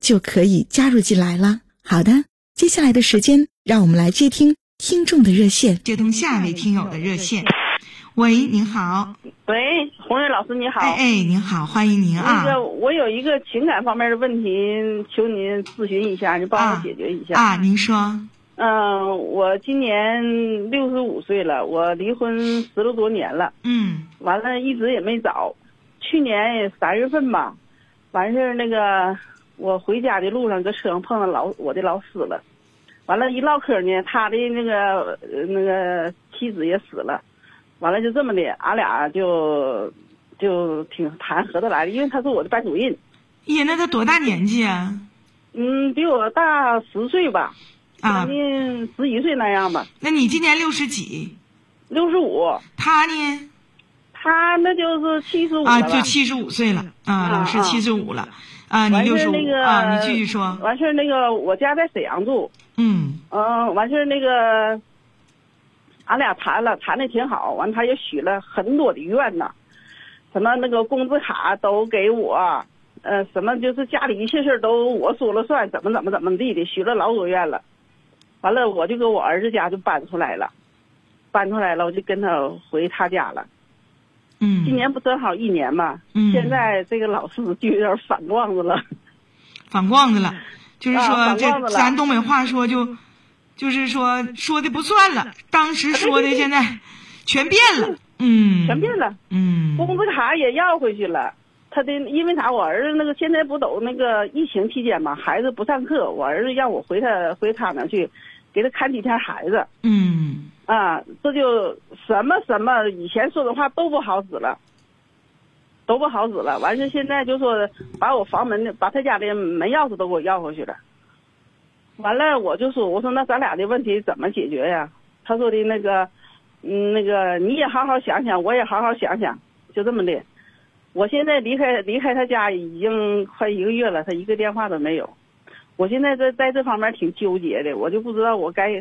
就可以加入进来了。好的，接下来的时间，让我们来接听听众的热线，接通下一位听友的热线。喂，您好。喂，红瑞老师你好。哎哎，您好，欢迎您啊。那个，我有一个情感方面的问题，求您咨询一下，您帮我解决一下。啊，您说。嗯，我今年六十五岁了，我离婚十来多年了。嗯，完了，一直也没找。去年三月份吧，完事儿那个，我回家的路上搁车上碰到老我的老师了。完了，一唠嗑呢，他的那个那个妻子也死了。完了，就这么的，俺俩就就挺谈合得来的，因为他是我的班主任。呀，那他多大年纪啊？嗯，比我大十岁吧。将，近十一岁那样吧。那你今年六十几？六十五。他呢？他那就是七十五啊，就七十五岁了啊，老师七十五了啊，你六十五啊，你继续说。完事儿那个，我家在沈阳住。嗯。嗯，完事儿那个，俺俩谈了，谈的挺好。完，他也许了很多的愿呢，什么那个工资卡都给我，呃，什么就是家里一切事都我说了算，怎么怎么怎么地的，许了老多愿了。完了，我就搁我儿子家就搬出来了，搬出来了，我就跟他回他家了。嗯。今年不正好一年嘛？嗯。现在这个老师就有点反光子了。反光子了，就是说这咱东北话说就，就是说说的不算了，当时说的现在全变了。嗯。全变了。嗯。工资卡也要回去了，他的因为啥？我儿子那个现在不都那个疫情期间嘛，孩子不上课，我儿子让我回他回他那去。给他看几天孩子，嗯，啊，这就什么什么以前说的话都不好使了，都不好使了。完事现在就说把我房门，把他家的门钥匙都给我要回去了。完了，我就说，我说那咱俩的问题怎么解决呀？他说的那个，嗯，那个你也好好想想，我也好好想想，就这么的。我现在离开离开他家已经快一个月了，他一个电话都没有。我现在在在这方面挺纠结的，我就不知道我该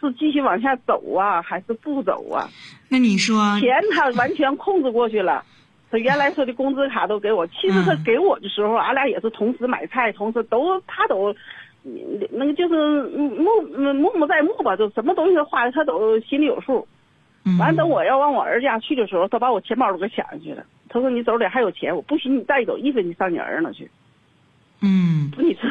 是继续往下走啊，还是不走啊？那你说钱他完全控制过去了，他原来说的工资卡都给我，其实他给我的时候，俺俩也是同时买菜，同时都他都那个就是目目目在目吧，就什么东西花的他都心里有数。完了等我要往我儿家去的时候，他把我钱包都给抢下去了。他说你手里还有钱，我不许你带走一分钱上你儿那去。嗯，你说。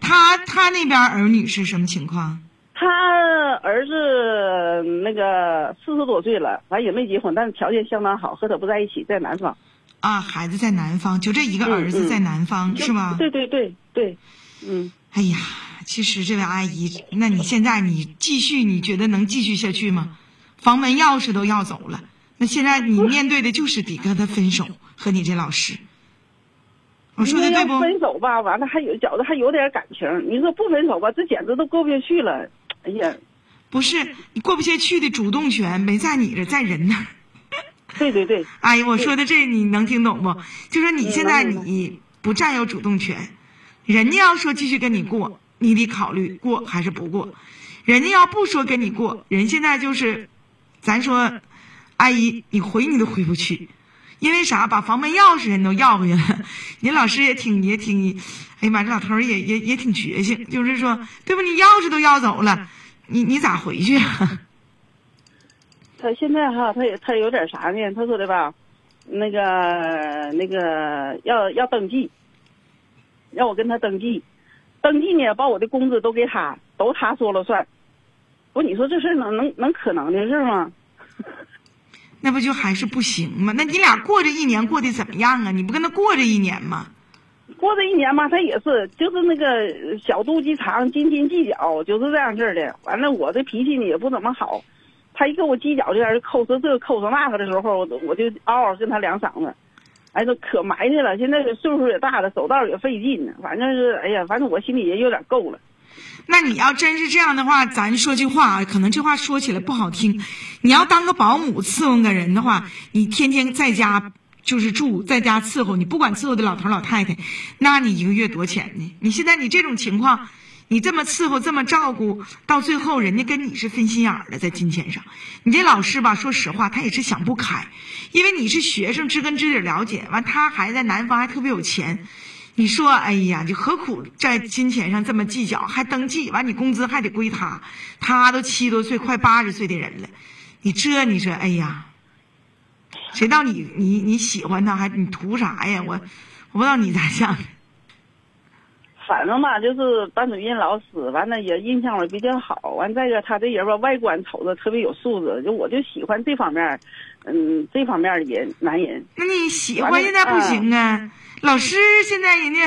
他他那边儿女是什么情况？他儿子那个四十多岁了，完也没结婚，但是条件相当好，和他不在一起，在南方。啊，孩子在南方，就这一个儿子在南方是吗？对对对对，嗯。哎呀，其实这位阿姨，那你现在你继续，你觉得能继续下去吗？房门钥匙都要走了，那现在你面对的就是得跟他分手，和你这老师。我说的对不？分手吧，完了还有觉得还有点感情。你说不分手吧，这简直都过不下去了。哎呀，不是你过不下去的主动权没在你这，在人那儿。对对对。阿姨，我说的这你能听懂不？就说你现在你不占有主动权，人家要说继续跟你过，你得考虑过还是不过。人家要不说跟你过，人现在就是，咱说，阿姨你回你都回不去。因为啥？把房门钥匙人都要回去了。您老师也挺也挺，哎呀妈，这老头也也也挺绝性，就是说，对不？你钥匙都要走了，你你咋回去啊？他现在哈，他也他有点啥呢？他说的吧，那个那个要要登记，让我跟他登记，登记呢，把我的工资都给他，都他说了算。不，你说这事能能能可能的事吗？那不就还是不行吗？那你俩过这一年过得怎么样啊？你不跟他过这一年吗？过这一年嘛，他也是，就是那个小肚鸡肠、斤斤计较，就是这样式儿的。完了，我这脾气呢也不怎么好，他一跟我计较，就在这抠说这个抠说那个的时候，我就嗷嗷跟他两嗓子，哎，都可埋汰了。现在岁数也大了，走道也费劲呢。反正是，哎呀，反正我心里也有点够了。那你要真是这样的话，咱说句话啊，可能这话说起来不好听。你要当个保姆伺候个人的话，你天天在家就是住，在家伺候，你不管伺候的老头老太太，那你一个月多钱呢？你现在你这种情况，你这么伺候，这么照顾，到最后人家跟你是分心眼儿的，在金钱上。你这老师吧，说实话，他也是想不开，因为你是学生，知根知底了解，完他还在南方，还特别有钱。你说，哎呀，就何苦在金钱上这么计较？还登记完，你工资还得归他，他都七多岁，快八十岁的人了，你这你说，哎呀，谁道你你你喜欢他，还你图啥呀？我我不知道你咋想的。反正吧，就是班主任老师，完了也印象也比较好。完再一个，他这人吧，外观瞅着特别有素质，就我就喜欢这方面，嗯，这方面的人男人。那你喜欢现在不行啊？老师现在人家，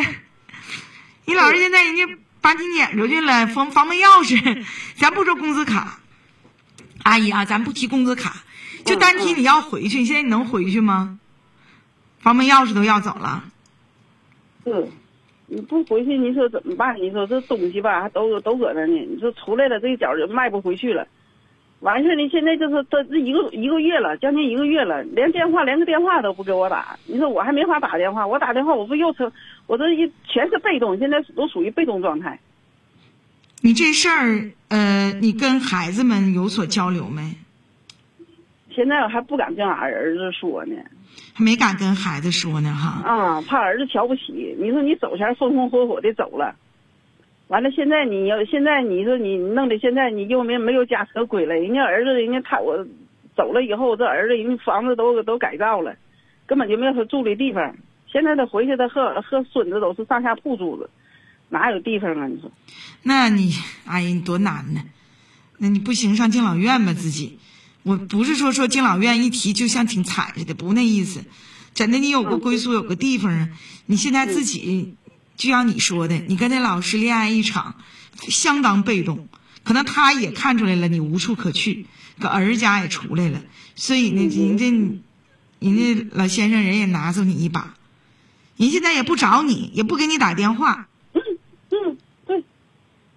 你老师现在人家把你撵出去了，房房门钥匙，咱不说工资卡，阿姨啊，咱不提工资卡，就单提你要回去，现在你能回去吗？房门钥匙都要走了。是，你不回去，你说怎么办？你说这东西吧，都都搁那呢。你说出来了，这个脚就迈不回去了。完事呢，现在就是这这一个一个月了，将近一个月了，连电话连个电话都不给我打。你说我还没法打电话，我打电话我不又成，我这一全是被动，现在都属于被动状态。你这事儿，呃，你跟孩子们有所交流没？现在我还不敢跟俺儿子说呢。还没敢跟孩子说呢，哈。啊，怕儿子瞧不起。你说你走前风风火火的走了。完了，现在你要现在你说你弄的，现在你又没没有家可归了，人家儿子人家他我走了以后，这儿子人家房子都都改造了，根本就没有他住的地方。现在他回去，他和和孙子都是上下铺住的，哪有地方啊？你说？那你哎呀，你多难呢？那你不行上敬老院吧？自己，我不是说说敬老院一提就像挺惨似的，不那意思。真的，你有个归宿，有个地方啊。你现在自己。就像你说的，你跟那老师恋爱一场，相当被动。可能他也看出来了，你无处可去，搁儿家也出来了，所以呢，人家人家老先生人也拿走你一把，人现在也不找你，也不给你打电话。嗯嗯，对。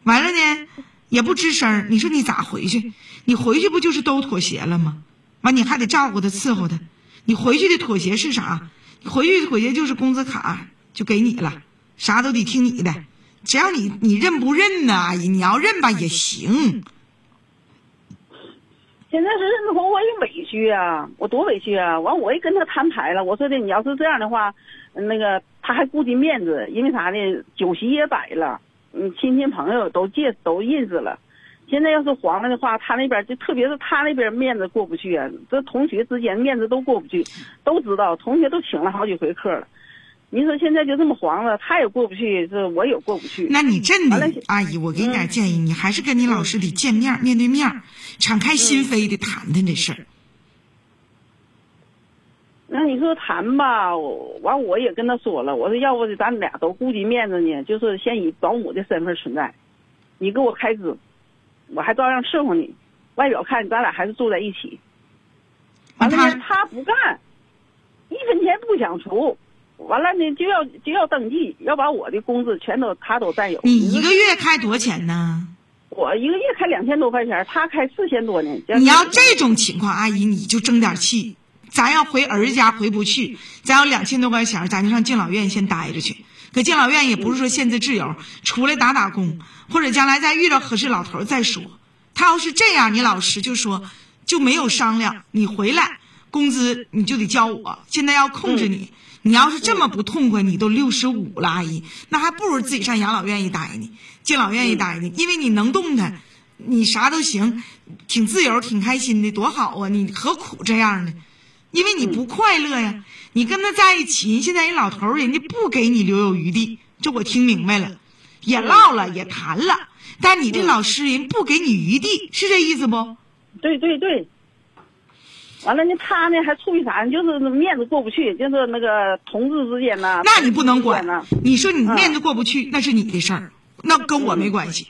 完了呢，也不吱声你说你咋回去？你回去不就是都妥协了吗？完你还得照顾他伺候他，你回去的妥协是啥？你回去的妥协就是工资卡就给你了。啥都得听你的，只要你你认不认呢？阿姨，你要认吧也行。现在是认同我也委屈啊，我多委屈啊！完我也跟他摊牌了，我说的你要是这样的话，那个他还顾及面子，因为啥呢？酒席也摆了，嗯，亲戚朋友都借都认识了。现在要是黄了的话，他那边就特别是他那边面子过不去啊，这同学之间面子都过不去，都知道同学都请了好几回客了。您说现在就这么黄了，他也过不去，这我也过不去。那你真的，阿姨，我给你点建议，你还是跟你老师得见面，面对面，敞开心扉的谈谈这事儿。那你说谈吧，完我也跟他说了，我说要不咱俩都顾及面子呢，就是先以保姆的身份存在，你给我开支，我还照样伺候你，外表看咱俩还是住在一起。完了呢，他不干，一分钱不想出。完了呢，就要就要登记，要把我的工资全都他都占有。你一个月开多少钱呢？我一个月开两千多块钱，他开四千多呢。你要这种情况，阿姨你就争点气。咱要回儿家回不去，咱要两千多块钱，咱就上敬老院先待着去。可敬老院也不是说限制自由，出来打打工，或者将来再遇到合适老头再说。他要是这样，你老实就说就没有商量，你回来工资你就得交我。现在要控制你。你要是这么不痛快，你都六十五了，阿姨，那还不如自己上养老院一待呢，敬老院一待呢，因为你能动弹，你啥都行，挺自由，挺开心的，多好啊！你何苦这样呢？因为你不快乐呀。你跟他在一起，现在人老头人家不给你留有余地，这我听明白了。也唠了，也谈了，但你这老师人不给你余地，是这意思不？对对对。完了呢，他呢还处于啥？就是面子过不去，就是那个同志之间呢。那你不能管呢。你说你面子过不去，那是你的事儿，那跟我没关系。